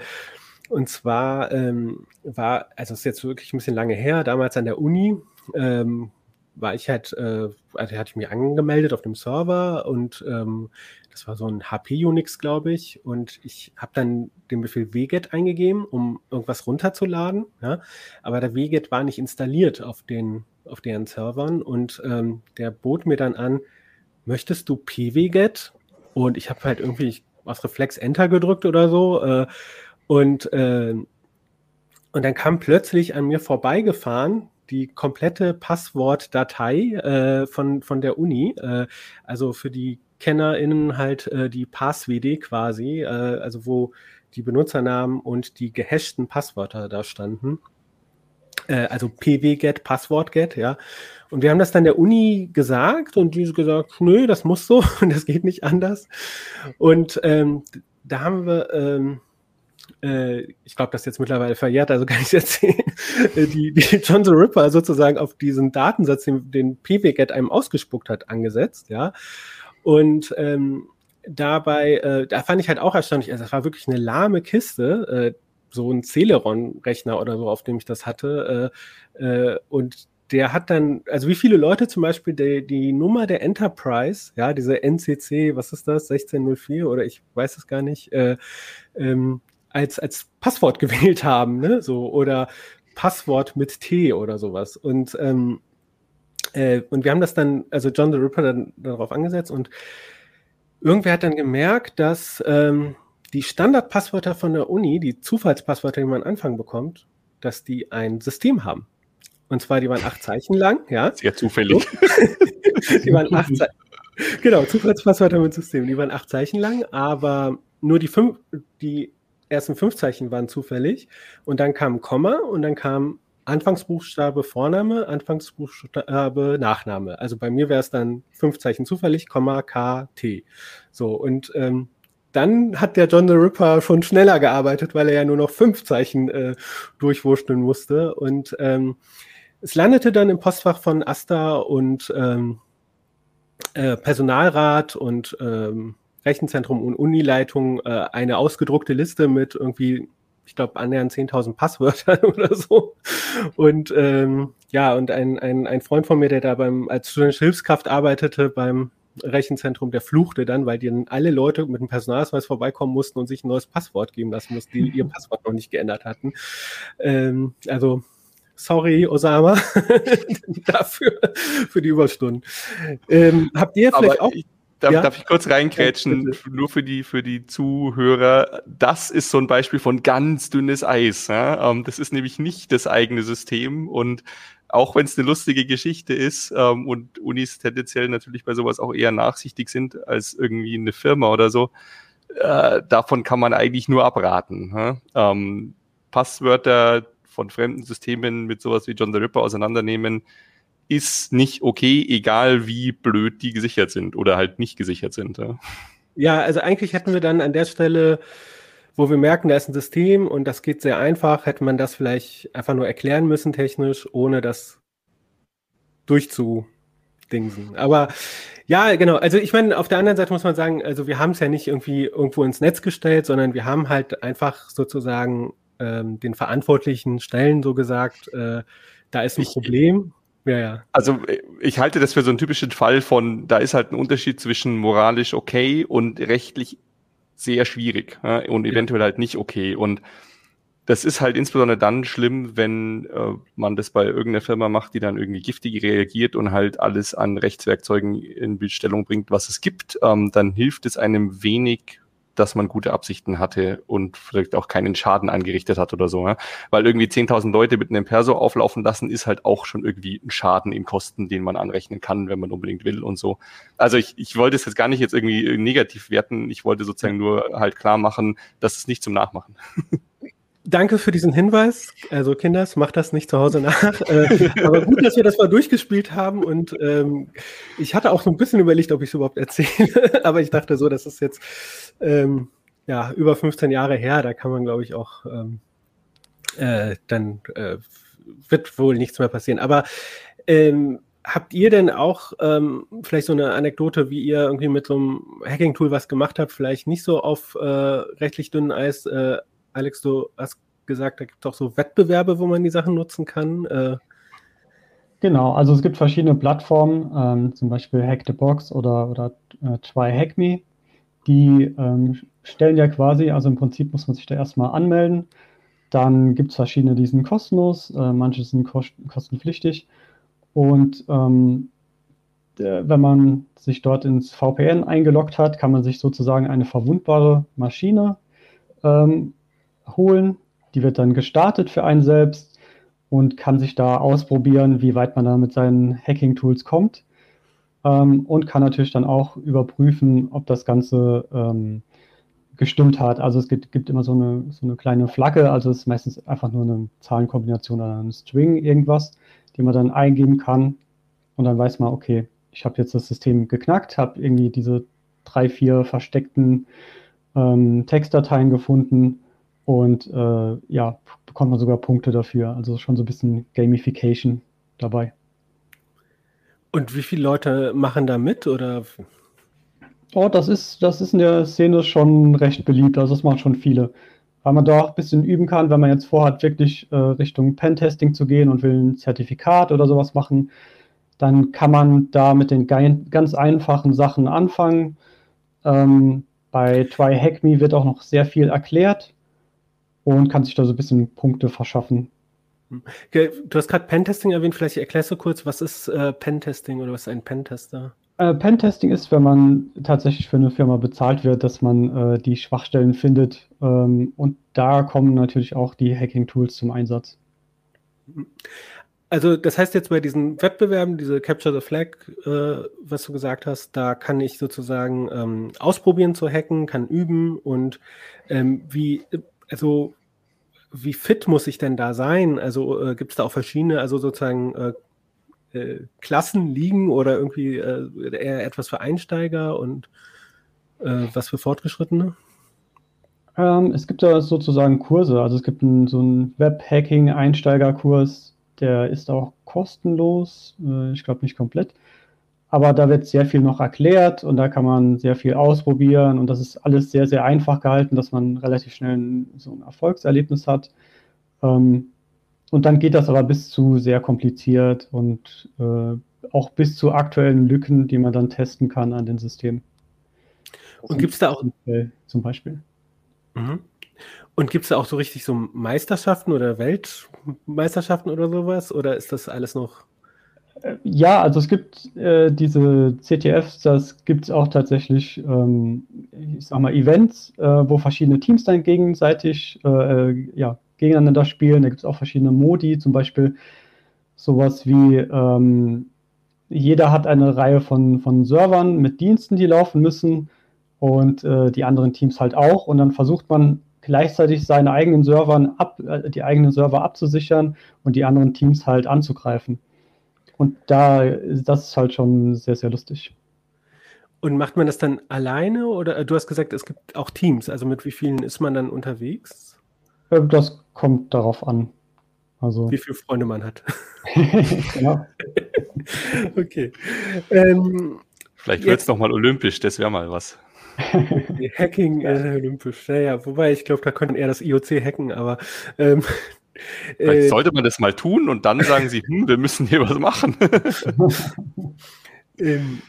S1: und zwar ähm, war, also es ist jetzt wirklich ein bisschen lange her, damals an der Uni, ähm, war ich halt, äh, also hatte ich mich angemeldet auf dem Server und ähm, das war so ein HP Unix, glaube ich, und ich habe dann den Befehl wget eingegeben, um irgendwas runterzuladen, ja? aber der wget war nicht installiert auf den auf deren Servern und ähm, der bot mir dann an, möchtest du pwget? Und ich habe halt irgendwie aus Reflex Enter gedrückt oder so äh, und äh, und dann kam plötzlich an mir vorbeigefahren die komplette Passwortdatei äh, von, von der Uni, äh, also für die KennerInnen halt äh, die PassWD quasi, äh, also wo die Benutzernamen und die gehashten Passwörter da standen. Äh, also pwget, Passwortget, ja. Und wir haben das dann der Uni gesagt und die gesagt, nö, das muss so und das geht nicht anders. Und ähm, da haben wir ähm, äh, ich glaube, das ist jetzt mittlerweile verjährt, also kann ich erzählen, äh, die, die John the Ripper sozusagen auf diesen Datensatz, den, den PWGET einem ausgespuckt hat, angesetzt, ja. Und ähm, dabei, äh, da fand ich halt auch erstaunlich, also es war wirklich eine lahme Kiste, äh, so ein Celeron-Rechner oder so, auf dem ich das hatte. Äh, äh, und der hat dann, also wie viele Leute zum Beispiel die, die Nummer der Enterprise, ja, diese NCC, was ist das, 1604 oder ich weiß es gar nicht, äh, ähm, als, als Passwort gewählt haben, ne? So, oder Passwort mit T oder sowas. Und, ähm, äh, und wir haben das dann, also John the Ripper dann darauf angesetzt und irgendwer hat dann gemerkt, dass ähm, die Standardpasswörter von der Uni, die Zufallspasswörter, die man am Anfang bekommt, dass die ein System haben. Und zwar, die waren acht Zeichen lang, ja.
S5: Sehr zufällig.
S1: Die waren acht Zeichen. Genau, Zufallspasswörter mit System. Die waren acht Zeichen lang, aber nur die fünf, die ersten fünf Zeichen waren zufällig. Und dann kam Komma und dann kam Anfangsbuchstabe Vorname, Anfangsbuchstabe Nachname. Also bei mir wäre es dann fünf Zeichen zufällig, Komma, K, T. So, und ähm, dann hat der John the Ripper schon schneller gearbeitet, weil er ja nur noch fünf Zeichen äh, durchwurschteln musste. Und ähm, es landete dann im Postfach von Asta und ähm, äh, Personalrat und ähm, Rechenzentrum und Unileitung äh, eine ausgedruckte Liste mit irgendwie, ich glaube, annähernd 10.000 Passwörtern oder so. Und ähm, ja, und ein, ein, ein Freund von mir, der da beim als studentische Hilfskraft arbeitete beim Rechenzentrum, der fluchte dann, weil die dann alle Leute mit dem Personalausweis vorbeikommen mussten und sich ein neues Passwort geben lassen mussten, die ihr Passwort noch nicht geändert hatten. Ähm, also sorry, Osama, dafür für die Überstunden. Ähm, habt ihr vielleicht
S5: Aber auch Darf, ja? darf ich kurz reinkrätschen, nur für die, für die Zuhörer. Das ist so ein Beispiel von ganz dünnes Eis. Ja? Ähm, das ist nämlich nicht das eigene System und auch wenn es eine lustige Geschichte ist ähm, und Unis tendenziell natürlich bei sowas auch eher nachsichtig sind als irgendwie eine Firma oder so, äh, davon kann man eigentlich nur abraten. Ja? Ähm, Passwörter von fremden Systemen mit sowas wie John the Ripper auseinandernehmen, ist nicht okay, egal wie blöd die gesichert sind oder halt nicht gesichert sind. Ja,
S1: ja also eigentlich hätten wir dann an der Stelle, wo wir merken, da ist ein System und das geht sehr einfach, hätte man das vielleicht einfach nur erklären müssen technisch, ohne das durchzudingsen. Aber ja, genau. Also ich meine, auf der anderen Seite muss man sagen, also wir haben es ja nicht irgendwie irgendwo ins Netz gestellt, sondern wir haben halt einfach sozusagen ähm, den verantwortlichen Stellen so gesagt, äh, da ist ein ich, Problem.
S5: Ja, ja. Also ich halte das für so einen typischen Fall von, da ist halt ein Unterschied zwischen moralisch okay und rechtlich sehr schwierig ja, und eventuell halt nicht okay. Und das ist halt insbesondere dann schlimm, wenn äh, man das bei irgendeiner Firma macht, die dann irgendwie giftig reagiert und halt alles an Rechtswerkzeugen in Bildstellung bringt, was es gibt. Ähm, dann hilft es einem wenig, dass man gute Absichten hatte und vielleicht auch keinen Schaden angerichtet hat oder so. Ja? Weil irgendwie 10.000 Leute mit einem Perso auflaufen lassen, ist halt auch schon irgendwie ein Schaden in Kosten, den man anrechnen kann, wenn man unbedingt will und so. Also ich, ich wollte es jetzt gar nicht jetzt irgendwie negativ werten. Ich wollte sozusagen nur halt klar machen, dass es nicht zum Nachmachen.
S1: Danke für diesen Hinweis. Also Kinders, macht das nicht zu Hause nach. äh, aber gut, dass wir das mal durchgespielt haben. Und ähm, ich hatte auch so ein bisschen überlegt, ob ich es überhaupt erzähle. aber ich dachte so, das ist jetzt ähm, ja über 15 Jahre her. Da kann man, glaube ich, auch ähm, äh, dann äh, wird wohl nichts mehr passieren. Aber ähm, habt ihr denn auch ähm, vielleicht so eine Anekdote, wie ihr irgendwie mit so einem Hacking-Tool was gemacht habt, vielleicht nicht so auf äh, rechtlich dünnen Eis? Äh, Alex, du hast gesagt, da gibt es auch so Wettbewerbe, wo man die Sachen nutzen kann. Äh,
S4: genau, also es gibt verschiedene Plattformen, ähm, zum Beispiel Hack the Box oder, oder äh, Try Hack Me. Die ähm, stellen ja quasi, also im Prinzip muss man sich da erstmal anmelden. Dann gibt es verschiedene, die sind kostenlos, äh, manche sind kostenpflichtig. Und ähm, wenn man sich dort ins VPN eingeloggt hat, kann man sich sozusagen eine verwundbare Maschine ähm, holen. Die wird dann gestartet für einen selbst und kann sich da ausprobieren, wie weit man da mit seinen Hacking-Tools kommt. Ähm, und kann natürlich dann auch überprüfen, ob das Ganze ähm, gestimmt hat. Also es gibt, gibt immer so eine, so eine kleine Flagge, also es ist meistens einfach nur eine Zahlenkombination oder ein String, irgendwas, die man dann eingeben kann. Und dann weiß man, okay, ich habe jetzt das System geknackt, habe irgendwie diese drei, vier versteckten ähm, Textdateien gefunden und äh, ja, bekommt man sogar Punkte dafür. Also schon so ein bisschen Gamification dabei.
S1: Und wie viele Leute machen da mit oder?
S4: Oh, das ist, das ist in der Szene schon recht beliebt. Also das machen schon viele. weil man da auch ein bisschen üben kann, wenn man jetzt vorhat, wirklich äh, Richtung Pentesting zu gehen und will ein Zertifikat oder sowas machen, dann kann man da mit den ganz einfachen Sachen anfangen. Ähm, bei TryHackMe wird auch noch sehr viel erklärt und kann sich da so ein bisschen Punkte verschaffen.
S1: Du hast gerade Pentesting erwähnt, vielleicht erklärst du kurz, was ist äh, Pentesting oder was ist ein Pentester?
S4: Äh, Pentesting ist, wenn man tatsächlich für eine Firma bezahlt wird, dass man äh, die Schwachstellen findet. Ähm, und da kommen natürlich auch die Hacking-Tools zum Einsatz.
S1: Also das heißt jetzt bei diesen Wettbewerben, diese Capture the Flag, äh, was du gesagt hast, da kann ich sozusagen ähm, ausprobieren zu hacken, kann üben und ähm, wie, also wie fit muss ich denn da sein? Also äh, gibt es da auch verschiedene, also sozusagen äh, äh, Klassen liegen oder irgendwie äh, eher etwas für Einsteiger und äh, was für Fortgeschrittene?
S4: Ähm, es gibt da sozusagen Kurse. Also es gibt einen, so einen Web-Hacking-Einsteigerkurs, der ist auch kostenlos. Äh, ich glaube nicht komplett. Aber da wird sehr viel noch erklärt und da kann man sehr viel ausprobieren und das ist alles sehr, sehr einfach gehalten, dass man relativ schnell so ein Erfolgserlebnis hat. Ähm, und dann geht das aber bis zu sehr kompliziert und äh, auch bis zu aktuellen Lücken, die man dann testen kann an den Systemen.
S1: Und gibt es da auch
S4: zum Beispiel?
S1: Mhm. Und gibt es da auch so richtig so Meisterschaften oder Weltmeisterschaften oder sowas? Oder ist das alles noch
S4: ja, also es gibt äh, diese CTFs, das gibt es auch tatsächlich, ähm, ich sag mal, Events, äh, wo verschiedene Teams dann gegenseitig äh, ja, gegeneinander spielen. Da gibt es auch verschiedene Modi, zum Beispiel sowas wie ähm, jeder hat eine Reihe von, von Servern mit Diensten, die laufen müssen und äh, die anderen Teams halt auch. Und dann versucht man gleichzeitig seine eigenen Servern ab, äh, die eigenen Server abzusichern und die anderen Teams halt anzugreifen. Und da, das ist halt schon sehr, sehr lustig.
S1: Und macht man das dann alleine oder äh, du hast gesagt, es gibt auch Teams, also mit wie vielen ist man dann unterwegs?
S4: Äh, das kommt darauf an.
S1: Also wie viele Freunde man hat. genau. okay. Ähm,
S5: Vielleicht wird es nochmal olympisch, das wäre mal was.
S1: Hacking äh, olympisch, naja, wobei ich glaube, da könnten eher das IOC hacken, aber ähm,
S5: Vielleicht äh, sollte man das mal tun und dann sagen sie, hm, wir müssen hier was machen.
S1: ähm,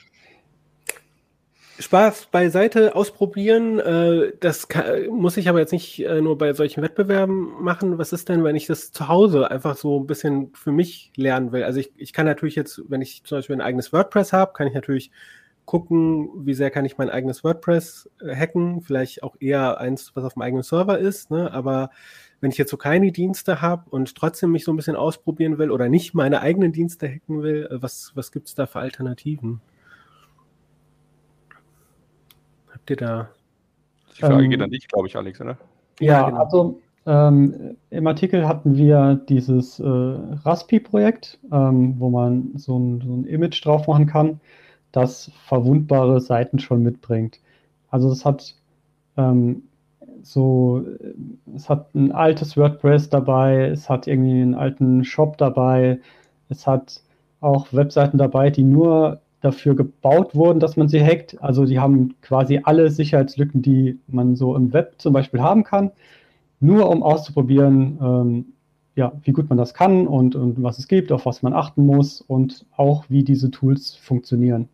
S1: Spaß beiseite, ausprobieren. Äh, das kann, muss ich aber jetzt nicht äh, nur bei solchen Wettbewerben machen. Was ist denn, wenn ich das zu Hause einfach so ein bisschen für mich lernen will? Also ich, ich kann natürlich jetzt, wenn ich zum Beispiel ein eigenes WordPress habe, kann ich natürlich gucken, wie sehr kann ich mein eigenes WordPress äh, hacken. Vielleicht auch eher eins, was auf dem eigenen Server ist. Ne? Aber wenn ich jetzt so keine Dienste habe und trotzdem mich so ein bisschen ausprobieren will oder nicht meine eigenen Dienste hacken will, äh, was, was gibt es da für Alternativen? Habt ihr da?
S5: Die Frage ähm, geht an dich, glaube ich, Alex, oder?
S4: Ja, ja genau. also ähm, im Artikel hatten wir dieses äh, Raspi-Projekt, ähm, wo man so ein, so ein Image drauf machen kann, das verwundbare Seiten schon mitbringt. Also das hat ähm, so, es hat ein altes WordPress dabei, es hat irgendwie einen alten Shop dabei, es hat auch Webseiten dabei, die nur dafür gebaut wurden, dass man sie hackt. Also die haben quasi alle Sicherheitslücken, die man so im Web zum Beispiel haben kann, nur um auszuprobieren, ähm, ja, wie gut man das kann und, und was es gibt, auf was man achten muss und auch wie diese Tools funktionieren.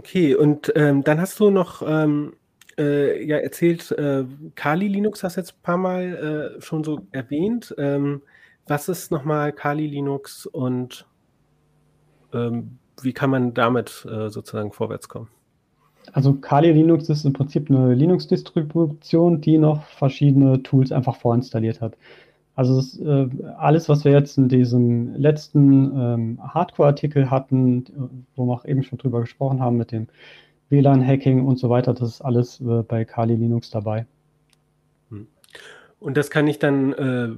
S1: Okay, und ähm, dann hast du noch ähm, äh, ja erzählt, äh, Kali Linux hast du jetzt ein paar Mal äh, schon so erwähnt. Ähm, was ist nochmal Kali Linux und ähm, wie kann man damit äh, sozusagen vorwärts kommen?
S4: Also Kali Linux ist im Prinzip eine Linux-Distribution, die noch verschiedene Tools einfach vorinstalliert hat. Also das, äh, alles, was wir jetzt in diesem letzten ähm, Hardcore-Artikel hatten, wo wir auch eben schon drüber gesprochen haben mit dem WLAN-Hacking und so weiter, das ist alles äh, bei Kali Linux dabei.
S1: Hm. Und das kann ich dann, äh,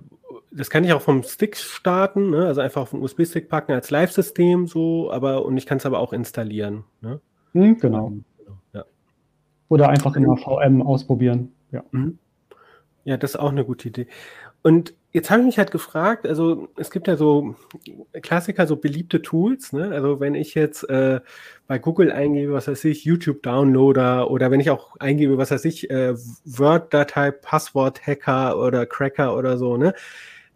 S1: das kann ich auch vom Stick starten, ne? also einfach auf den USB-Stick packen als Live-System so, aber und ich kann es aber auch installieren. Ne?
S4: Hm, genau. genau ja. Oder einfach in der VM ausprobieren. Ja.
S1: Mhm. Ja, das ist auch eine gute Idee. Und jetzt habe ich mich halt gefragt, also es gibt ja so Klassiker, so beliebte Tools, ne? Also wenn ich jetzt äh, bei Google eingebe, was weiß ich, YouTube Downloader oder wenn ich auch eingebe, was weiß ich, äh, Word-Datei, Passwort-Hacker oder Cracker oder so, ne?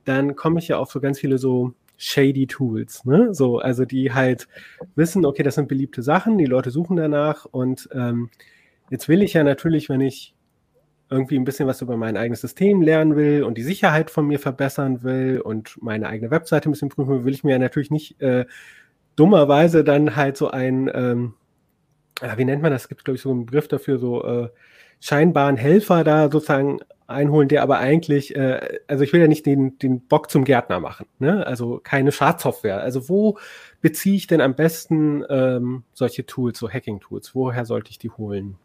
S1: Dann komme ich ja auf so ganz viele so shady Tools, ne? So, also die halt wissen, okay, das sind beliebte Sachen, die Leute suchen danach und ähm, jetzt will ich ja natürlich, wenn ich irgendwie ein bisschen was über mein eigenes System lernen will und die Sicherheit von mir verbessern will und meine eigene Webseite ein bisschen prüfen will, will ich mir ja natürlich nicht äh, dummerweise dann halt so ein, ähm, wie nennt man das? Es gibt, glaube ich, so einen Begriff dafür, so äh, scheinbaren Helfer da sozusagen einholen, der aber eigentlich, äh, also ich will ja nicht den, den Bock zum Gärtner machen, ne? also keine Schadsoftware. Also wo beziehe ich denn am besten ähm, solche Tools, so Hacking-Tools? Woher sollte ich die holen?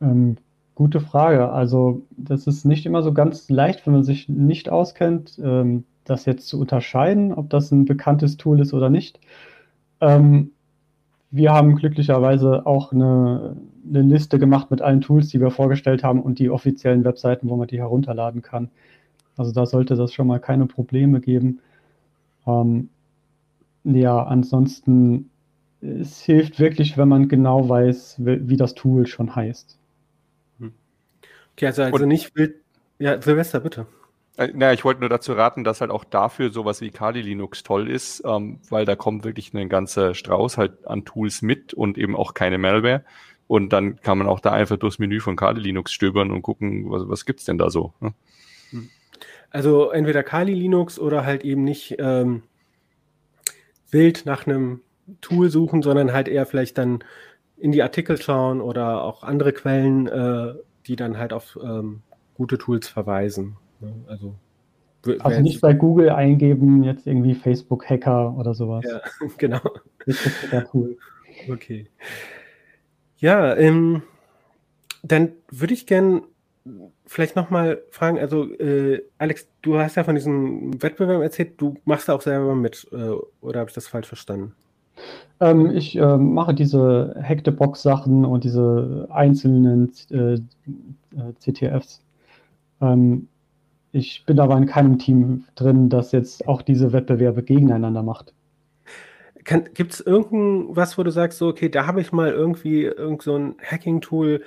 S4: Ähm, Gute Frage. Also das ist nicht immer so ganz leicht, wenn man sich nicht auskennt, ähm, das jetzt zu unterscheiden, ob das ein bekanntes Tool ist oder nicht. Ähm, wir haben glücklicherweise auch eine, eine, Liste gemacht mit allen Tools, die wir vorgestellt haben und die offiziellen Webseiten, wo man die herunterladen kann. Also da sollte das schon mal keine Probleme geben. Ähm, ja, ansonsten, es hilft wirklich, wenn man genau weiß, wie das Tool schon heißt.
S1: Okay, also, also nicht wild. Ja, Silvester, bitte.
S5: Äh, naja, ich wollte nur dazu raten, dass halt auch dafür sowas wie Kali Linux toll ist, ähm, weil da kommt wirklich ein ganzer Strauß halt an Tools mit und eben auch keine Malware. Und dann kann man auch da einfach durchs Menü von Kali Linux stöbern und gucken, was, was es denn da so. Ne?
S1: Hm. Also entweder Kali Linux oder halt eben nicht ähm, wild nach einem Tool suchen, sondern halt eher vielleicht dann in die Artikel schauen oder auch andere Quellen äh, die dann halt auf ähm, gute Tools verweisen. Ne? Also,
S4: also nicht bei Google eingeben, jetzt irgendwie Facebook-Hacker oder sowas.
S1: Ja, genau. Facebook-Hacker-Tool. Okay. Ja, ähm, dann würde ich gerne vielleicht nochmal fragen, also äh, Alex, du hast ja von diesem Wettbewerb erzählt, du machst da auch selber mit, äh, oder habe ich das falsch verstanden?
S4: Ähm, ich äh, mache diese Hack-the-Box-Sachen und diese einzelnen äh, äh CTFs. Ähm, ich bin aber in keinem Team drin, das jetzt auch diese Wettbewerbe gegeneinander macht.
S1: Gibt es irgendwas, wo du sagst, so, okay, da habe ich mal irgendwie irgend so ein Hacking-Tool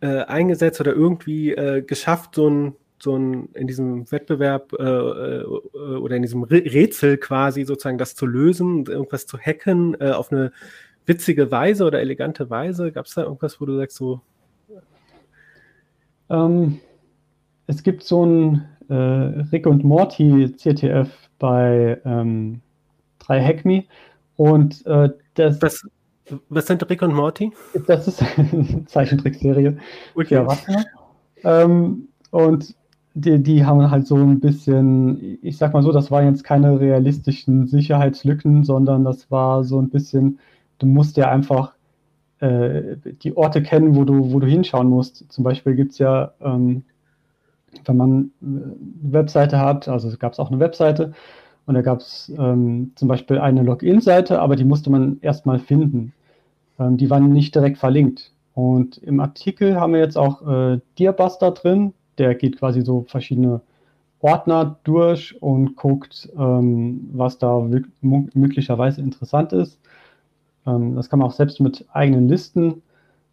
S1: äh, eingesetzt oder irgendwie äh, geschafft, so ein so ein, in diesem Wettbewerb äh, äh, oder in diesem Rätsel quasi sozusagen das zu lösen, irgendwas zu hacken äh, auf eine witzige Weise oder elegante Weise? Gab es da irgendwas, wo du sagst so?
S4: Ähm, es gibt so ein äh, Rick und Morty CTF bei ähm, 3HackMe und äh, das.
S1: Was, was sind Rick und Morty?
S4: Das ist eine Zeichentrickserie. Okay. Ja, was ähm, und die, die haben halt so ein bisschen, ich sag mal so, das waren jetzt keine realistischen Sicherheitslücken, sondern das war so ein bisschen, du musst ja einfach äh, die Orte kennen, wo du, wo du hinschauen musst. Zum Beispiel gibt es ja, ähm, wenn man eine Webseite hat, also gab es auch eine Webseite und da gab es ähm, zum Beispiel eine Login-Seite, aber die musste man erstmal finden. Ähm, die waren nicht direkt verlinkt. Und im Artikel haben wir jetzt auch äh, Dearbuster drin, der geht quasi so verschiedene Ordner durch und guckt, ähm, was da möglicherweise interessant ist. Ähm, das kann man auch selbst mit eigenen Listen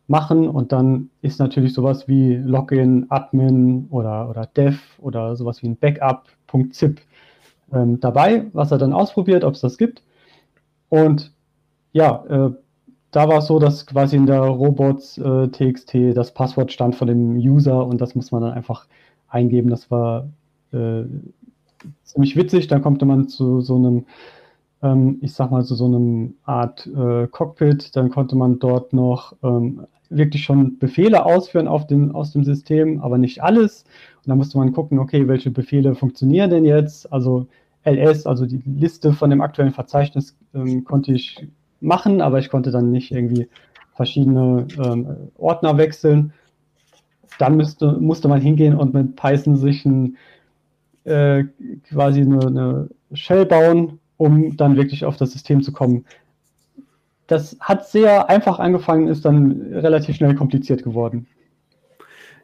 S4: machen und dann ist natürlich sowas wie Login, Admin oder, oder Dev oder sowas wie ein Backup.zip ähm, dabei, was er dann ausprobiert, ob es das gibt. Und ja, äh, da war es so, dass quasi in der Robots.txt äh, das Passwort stand von dem User und das muss man dann einfach eingeben. Das war äh, ziemlich witzig. Dann kommt man zu so einem, ähm, ich sag mal, zu so einem Art äh, Cockpit. Dann konnte man dort noch ähm, wirklich schon Befehle ausführen auf dem, aus dem System, aber nicht alles. Und dann musste man gucken, okay, welche Befehle funktionieren denn jetzt? Also LS, also die Liste von dem aktuellen Verzeichnis, ähm, konnte ich machen, aber ich konnte dann nicht irgendwie verschiedene ähm, Ordner wechseln. Dann müsste, musste man hingehen und mit Python sich ein, äh, quasi eine, eine Shell bauen, um dann wirklich auf das System zu kommen. Das hat sehr einfach angefangen, ist dann relativ schnell kompliziert geworden.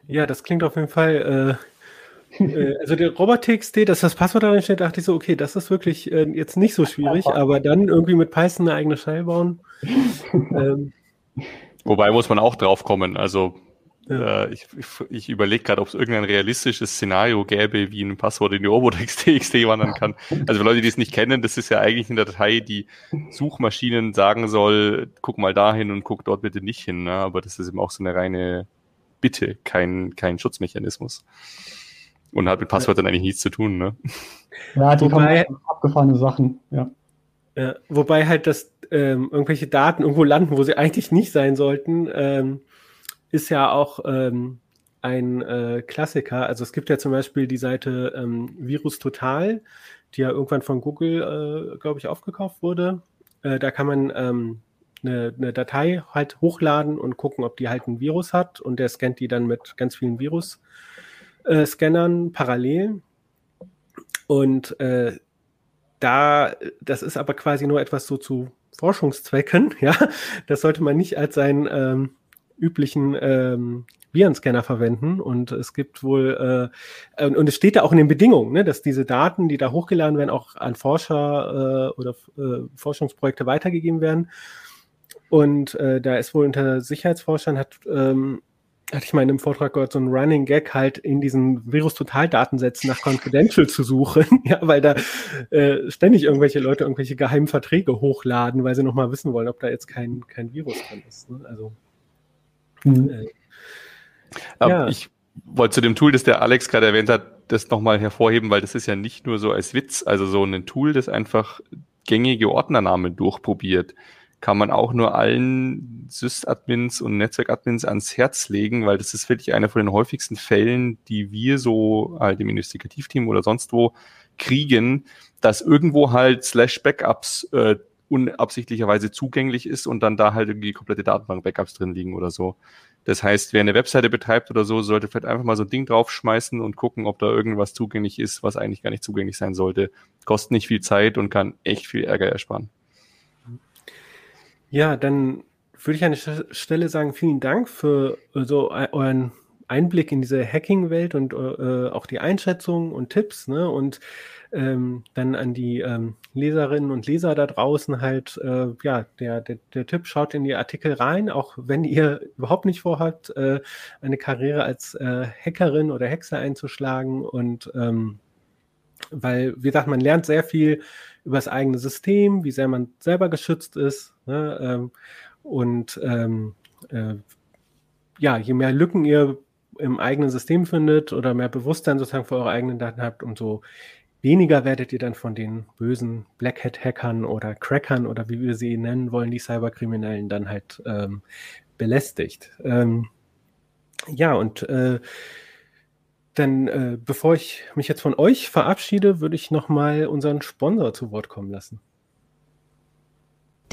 S1: Ja, das klingt auf jeden Fall Äh, also der Robot.txt, dass das Passwort darin steht, dachte ich so, okay, das ist wirklich äh, jetzt nicht so schwierig, aber dann irgendwie mit Python eine eigene Shell bauen.
S5: ähm. Wobei muss man auch drauf kommen. Also ja. Äh, ich, ich, ich überlege gerade, ob es irgendein realistisches Szenario gäbe, wie ein Passwort in die Robotex.txt wandern kann. Also für Leute, die es nicht kennen, das ist ja eigentlich eine Datei, die Suchmaschinen sagen soll, guck mal dahin und guck dort bitte nicht hin. Ne? Aber das ist eben auch so eine reine Bitte, kein, kein Schutzmechanismus. Und hat mit Passwörtern eigentlich nichts zu tun. Ne?
S4: Ja, die wobei, abgefahrene Sachen, ja.
S1: ja. Wobei halt das ähm, irgendwelche Daten irgendwo landen, wo sie eigentlich nicht sein sollten. Ähm, ist ja auch ähm, ein äh, Klassiker. Also es gibt ja zum Beispiel die Seite ähm, Virus Total, die ja irgendwann von Google, äh, glaube ich, aufgekauft wurde. Äh, da kann man ähm, eine, eine, Datei halt hochladen und gucken, ob die halt ein Virus hat. Und der scannt die dann mit ganz vielen Virus-Scannern parallel. Und äh, da, das ist aber quasi nur etwas so zu Forschungszwecken, ja. Das sollte man nicht als sein ähm, üblichen ähm, Virenscanner verwenden und es gibt wohl äh, und es steht da auch in den Bedingungen, ne, dass diese Daten, die da hochgeladen werden, auch an Forscher äh, oder äh, Forschungsprojekte weitergegeben werden. Und äh, da ist wohl unter Sicherheitsforschern hat ähm, hatte ich mal in einem Vortrag gehört, so ein Running Gag halt in diesen Virus-Total-Datensätzen nach Confidential zu suchen, ja, weil da äh, ständig irgendwelche Leute irgendwelche geheimen Verträge hochladen, weil sie nochmal wissen wollen, ob da jetzt kein, kein Virus drin ist. Ne? Also
S5: Mhm. Äh, ja. Ich wollte zu dem Tool, das der Alex gerade erwähnt hat, das nochmal hervorheben, weil das ist ja nicht nur so als Witz, also so ein Tool, das einfach gängige Ordnernamen durchprobiert, kann man auch nur allen Sys-Admins und Netzwerk-Admins ans Herz legen, weil das ist wirklich einer von den häufigsten Fällen, die wir so halt im Investigativteam oder sonst wo kriegen, dass irgendwo halt Slash Backups äh, unabsichtlicherweise zugänglich ist und dann da halt irgendwie komplette Datenbank-Backups drin liegen oder so. Das heißt, wer eine Webseite betreibt oder so, sollte vielleicht einfach mal so ein Ding draufschmeißen und gucken, ob da irgendwas zugänglich ist, was eigentlich gar nicht zugänglich sein sollte. Kostet nicht viel Zeit und kann echt viel Ärger ersparen.
S1: Ja, dann würde ich an der Stelle sagen, vielen Dank für so euren Einblick in diese Hacking-Welt und äh, auch die Einschätzung und Tipps. Ne? Und ähm, dann an die ähm, Leserinnen und Leser da draußen halt, äh, ja, der, der, der Tipp, schaut in die Artikel rein, auch wenn ihr überhaupt nicht vorhabt, äh, eine Karriere als äh, Hackerin oder Hexer einzuschlagen und ähm, weil, wie gesagt, man lernt sehr viel über das eigene System, wie sehr man selber geschützt ist. Ne? Ähm, und ähm, äh, ja, je mehr Lücken ihr im eigenen System findet oder mehr Bewusstsein sozusagen für eure eigenen Daten habt, umso weniger werdet ihr dann von den bösen Black Hat Hackern oder Crackern oder wie wir sie nennen wollen, die Cyberkriminellen dann halt ähm, belästigt. Ähm, ja, und äh, dann, äh, bevor ich mich jetzt von euch verabschiede, würde ich nochmal unseren Sponsor zu Wort kommen lassen.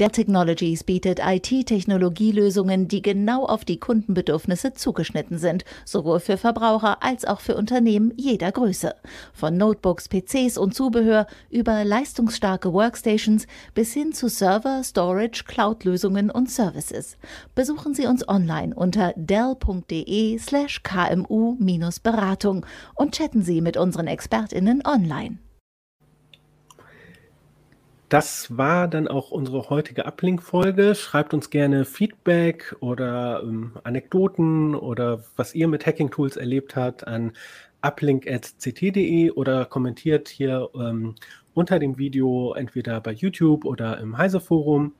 S3: Dell Technologies bietet IT-Technologielösungen, die genau auf die Kundenbedürfnisse zugeschnitten sind, sowohl für Verbraucher als auch für Unternehmen jeder Größe. Von Notebooks, PCs und Zubehör über leistungsstarke Workstations bis hin zu Server, Storage, Cloud-Lösungen und Services. Besuchen Sie uns online unter dell.de slash kmu-beratung und chatten Sie mit unseren ExpertInnen online.
S1: Das war dann auch unsere heutige Uplink-Folge. Schreibt uns gerne Feedback oder ähm, Anekdoten oder was ihr mit Hacking-Tools erlebt habt an uplink.ct.de oder kommentiert hier ähm, unter dem Video entweder bei YouTube oder im Heise-Forum.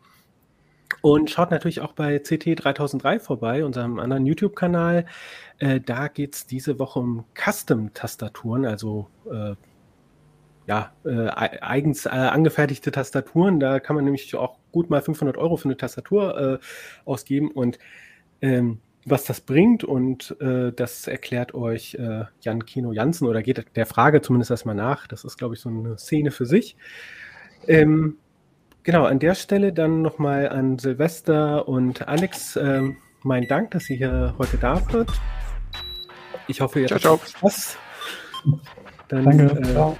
S1: Und schaut natürlich auch bei CT3003 vorbei, unserem anderen YouTube-Kanal. Äh, da geht es diese Woche um Custom-Tastaturen, also äh, ja, äh, eigens äh, angefertigte Tastaturen. Da kann man nämlich auch gut mal 500 Euro für eine Tastatur äh, ausgeben und ähm, was das bringt und äh, das erklärt euch äh, Jan Kino Jansen oder geht der Frage zumindest erstmal nach. Das ist, glaube ich, so eine Szene für sich. Ähm, genau, an der Stelle dann nochmal an Silvester und Alex ähm, mein Dank, dass ihr hier heute da wart. Ich hoffe, ihr
S5: habt Spaß.
S1: Dann, Danke.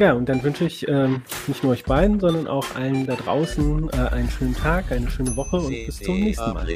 S1: Ja, und dann wünsche ich ähm, nicht nur euch beiden, sondern auch allen da draußen äh, einen schönen Tag, eine schöne Woche und bis zum nächsten Mal.